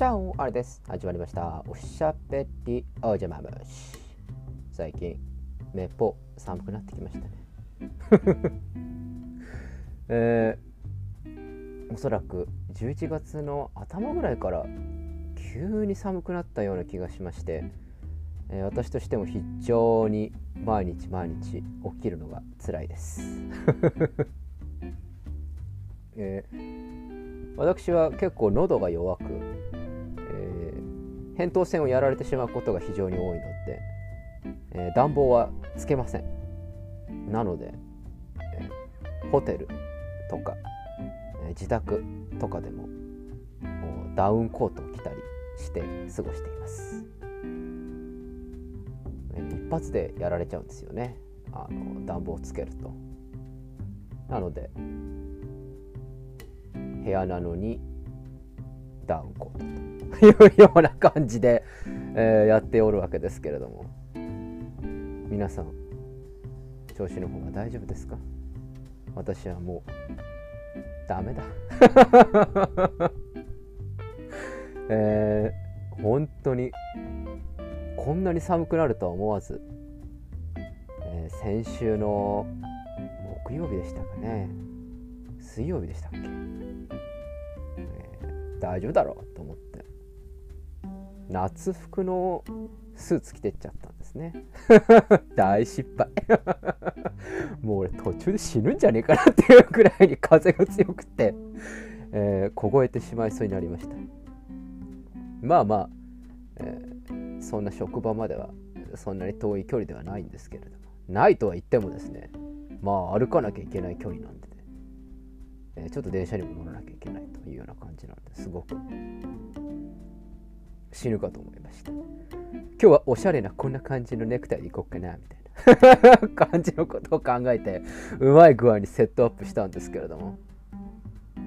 チャオあれです。始まりました。おしゃべりおじゃまむし。最近めっぽ寒くなってきましたね。えー、おそらく11月の頭ぐらいから急に寒くなったような気がしまして、えー、私としても非常に毎日毎日起きるのが辛いです。えー、私は結構喉が弱く、えー、扁桃腺をやられてしまうことが非常に多いので、えー、暖房はつけません。なので、えー、ホテルとか、えー、自宅とかでもダウンコートを着たりして過ごしています、一発でやられちゃうんですよね。あの暖房をつけると。なので部屋なのにダウンコートというような感じで、えー、やっておるわけですけれども。皆さん調子の方が大丈夫ですか？私はもうダメだ。えー、本当にこんなに寒くなるとは思わず、えー、先週の木曜日でしたかね。水曜日でしたっけ？大丈夫だろうと思って。夏服のスーツ着てっちゃったんですね。大失敗。もう俺途中で死ぬんじゃねえかなっていうくらいに風が強くて、えー、凍えてしまいそうになりました。まあまあ、えー、そんな職場まではそんなに遠い距離ではないんですけれども。ないとは言ってもですねまあ歩かなきゃいけない距離なんで。えー、ちょっと電車にも乗らなきゃいけないというような感じなのですごく死ぬかと思いました。今日はおしゃれなこんな感じのネクタイでいこうかなみたいな 感じのことを考えてうまい具合にセットアップしたんですけれども、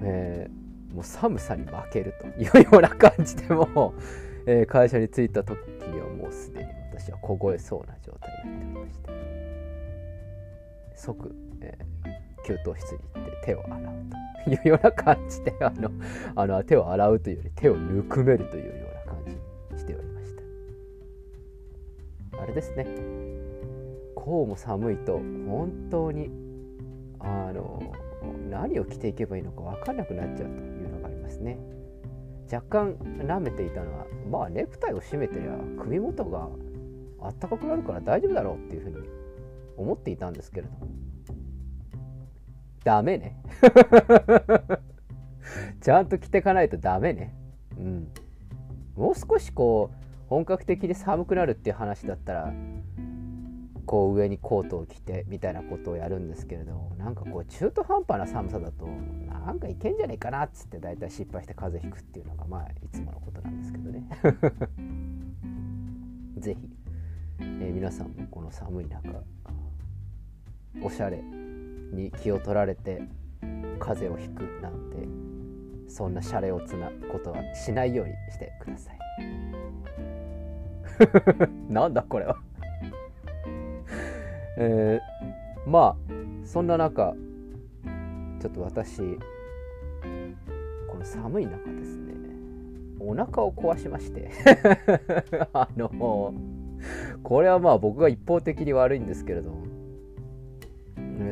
えー、もう寒さに負けるというような感じでも えー、会社に着いた時にはもうすでに私は凍えそうな状態になっておりました即、えー、給湯室に行って手を洗うというような感じであの あの手を洗うというより手をぬくめるというような感じにしておりました。あれですね。こうも寒いと本当にあの何を着ていけばいいのか分かんなくなっちゃうというのがありますね。若干舐めていたのはまあネクタイを締めてりゃ首元があったかくなるから大丈夫だろうっていうふうに思っていたんですけれどもダメね。ちゃんと着てかないとダメね。うん。もう少しこう本格的に寒くなるっていう話だったらこう上にコートを着てみたいなことをやるんですけれどなんかこう中途半端な寒さだとなんかいけんじゃねえかなっつって大体失敗して風邪ひくっていうのがまあいつものことなんですけどね。是非、えー、皆さんもこの寒い中おしゃれに気を取られて風邪をひくなんてそんなシャレオツなことはしないようにしてください。なんだこれは。えー、まあそんな中ちょっと私この寒い中ですねお腹を壊しまして あのこれはまあ僕が一方的に悪いんですけれども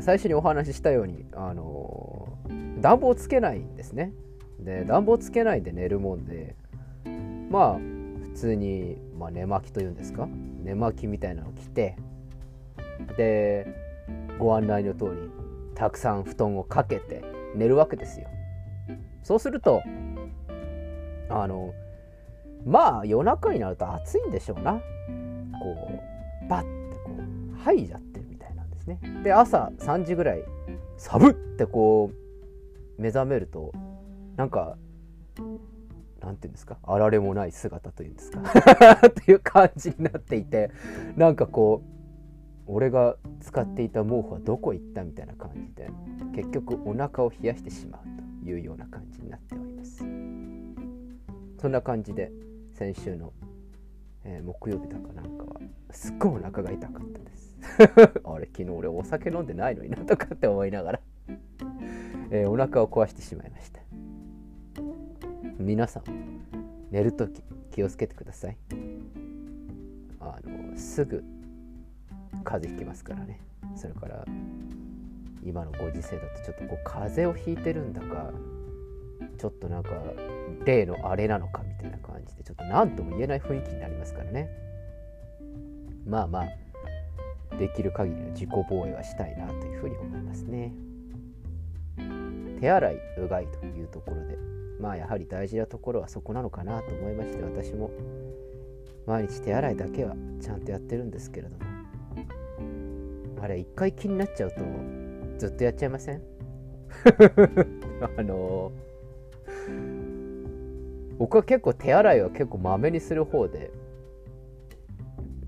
最初にお話ししたように、あの暖房つけないんですね。で暖房つけないで寝るもんでまあ普通に、まあ、寝巻きというんですか？寝巻きみたいなの着てでご案内の通りたくさん布団をかけて寝るわけですよ。そうするとあのまあ夜中になると暑いんでしょうな。こうバッてこう吐いちゃですね。で朝3時ぐらい寒ってこう目覚めるとなんかなんていうんですか？あられもない姿というんですか？っていう感じになっていてなんかこう俺が使っていた毛布はどこ行ったみたいな感じで結局お腹を冷やしてしまうというような感じになっております。そんな感じで先週の、えー、木曜日だかなんかはすっごいお腹が痛かったです。あれ昨日俺お酒飲んでないのになとかって思いながら。えー、お腹を壊してしまいました。皆さん寝る時気をつけてください。あのすぐ風邪ひきますからね。それから今のご時世だとちょっとこう風邪をひいてるんだかちょっとなんか例のあれなのかたいな感じでちょっと何とも言えない雰囲気になりますからね。まあまあできる限りの自己防衛はしたいなというふうに思いますね。手洗いうがいというところでまあやはり大事なところはそこなのかなと思いまして私も。毎日手洗いだけはちゃんとやってるんですけれども。あれ一回気になっちゃうとずっとやっちゃいません？あの僕は結構手洗いは結構まめにする方で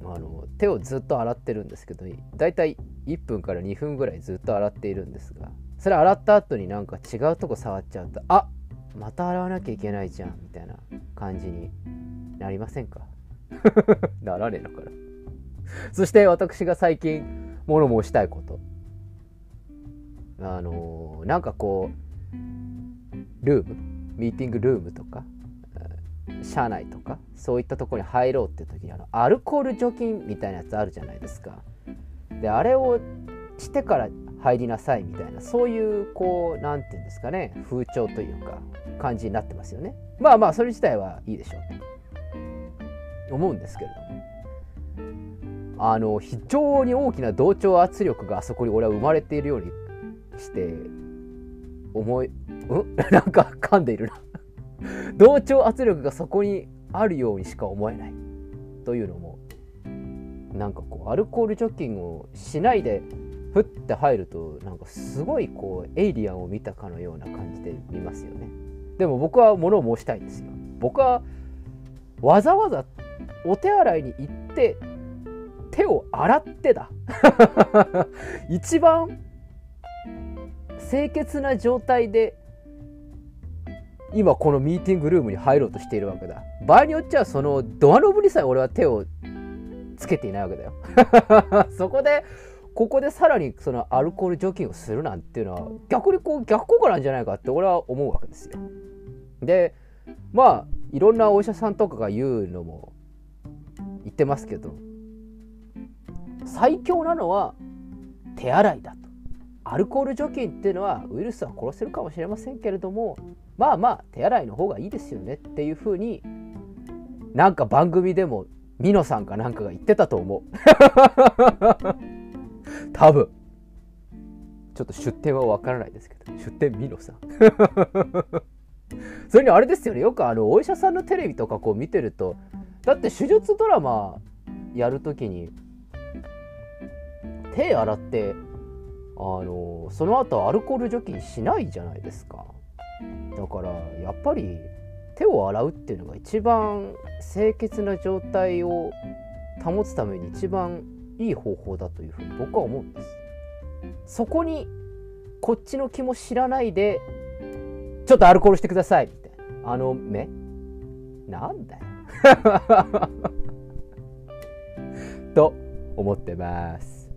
あの手をずっと洗ってるんですけどだいたい1分から2分ぐらいずっと洗っているんですがそれ洗った後になんか違うとこ触っちゃうとあまた洗わなきゃいけないじゃんみたいな感じになりませんか？ならねえのかなそして私が最近物申したいこと。あのー、なんかこうルームミーティングルームとか社内とかそういったところに入ろうって時にあのアルコール除菌みたいなやつあるじゃないですか。であれをしてから入りなさいみたいなそういうこう何て言うんですかね風潮というか感じになってますよね。まあまあそれ自体はいいでしょう。と思うんですけれども。あの非常に大きな同調圧力があそこに俺は生まれているようにして思いうん？なんか噛んでいるな。同調圧力がそこにあるようにしか思えないというのもなんかこうアルコール除菌をしないでふって入るとなんかすごいこうエイリアンを見たかのような感じで見ますよね。でも僕は物を申したいんですよ。僕はわざわざお手洗いに行って手を洗ってだ。一番清潔な状態で今このミーティングルームに入ろうとしているわけだ場合によっちゃそのドアノブにさえ俺は手をつけていないわけだよ そこでここでさらにそのアルコール除菌をするなんていうのは逆にこう逆効果なんじゃないかって俺は思うわけですよ。でまあいろんなお医者さんとかが言うのも言ってますけど最強なのは手洗いだと。アルコール除菌っていうのはウイルスは殺せるかもしれませんけれどもまあまあ手洗いの方がいいですよねっていうふうになんか番組でもミノさんかなんかが言ってたと思う。多分。ちょっと出店はわからないですけど出店ミノさん。それにあれですよねよくあのお医者さんのテレビとかこう見てるとだって手術ドラマやるときに手洗ってあのその後アルコール除菌しないじゃないですかだからやっぱり手を洗うっていうのが一番清潔な状態を保つために一番いい方法だというふうに僕は思うんです。そこにこっちの気も知らないでちょっとアルコールしてくださいみたいな。あの目？なんだよ。と思ってます。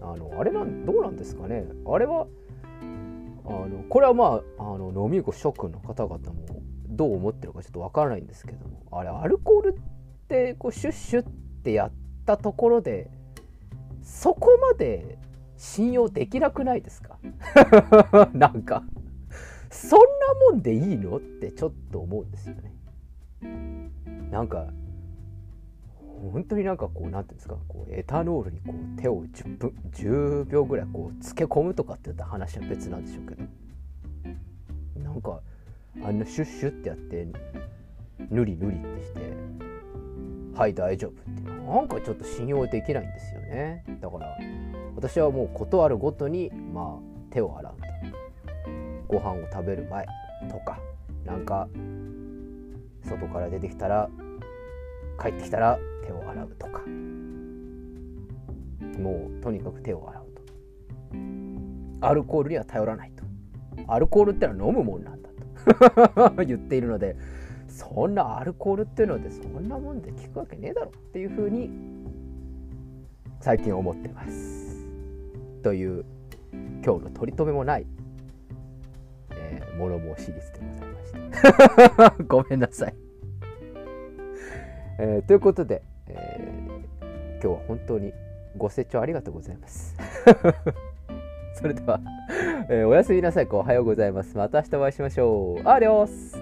あのあれなんどうなんですかね。あれはのこれはまああの飲み子諸君の方々もどう思ってるかちょっとわからないんですけどもあれアルコールってこうシュッシュッってやったところでそこまで信用できなくないですか？なんかそんなもんでいいの？ってちょっと思うんですよね。なんか本当になんかこう何て言うんですかこうエタノールにこう手を10分10秒ぐらいこう漬け込むとかって言った話は別なんでしょうけど。なんかあんなシュッシュってやってぬりぬりってしてはい大丈夫ってなんかちょっと信用できないんですよね。だから私はもう事あるごとにまあ手を洗うと。ご飯を食べる前とかなんか外から出てきたら帰ってきたら手を洗うとか。もうとにかく手を洗うと。アルコールには頼らないと。アルコールってのは飲むもんなんだと。言っているのでそんなアルコールっていうのでそんなもんで効くわけねえだろっていうふうに最近思ってます。という今日の取り留めもない、えー、物申し率でございました ごめんなさい、えー、ということで、えー、今日は本当にご清聴ありがとうございます。それでは、えー、おやすみなさい。おはようございます。また明日お会いしましょう。アディオス。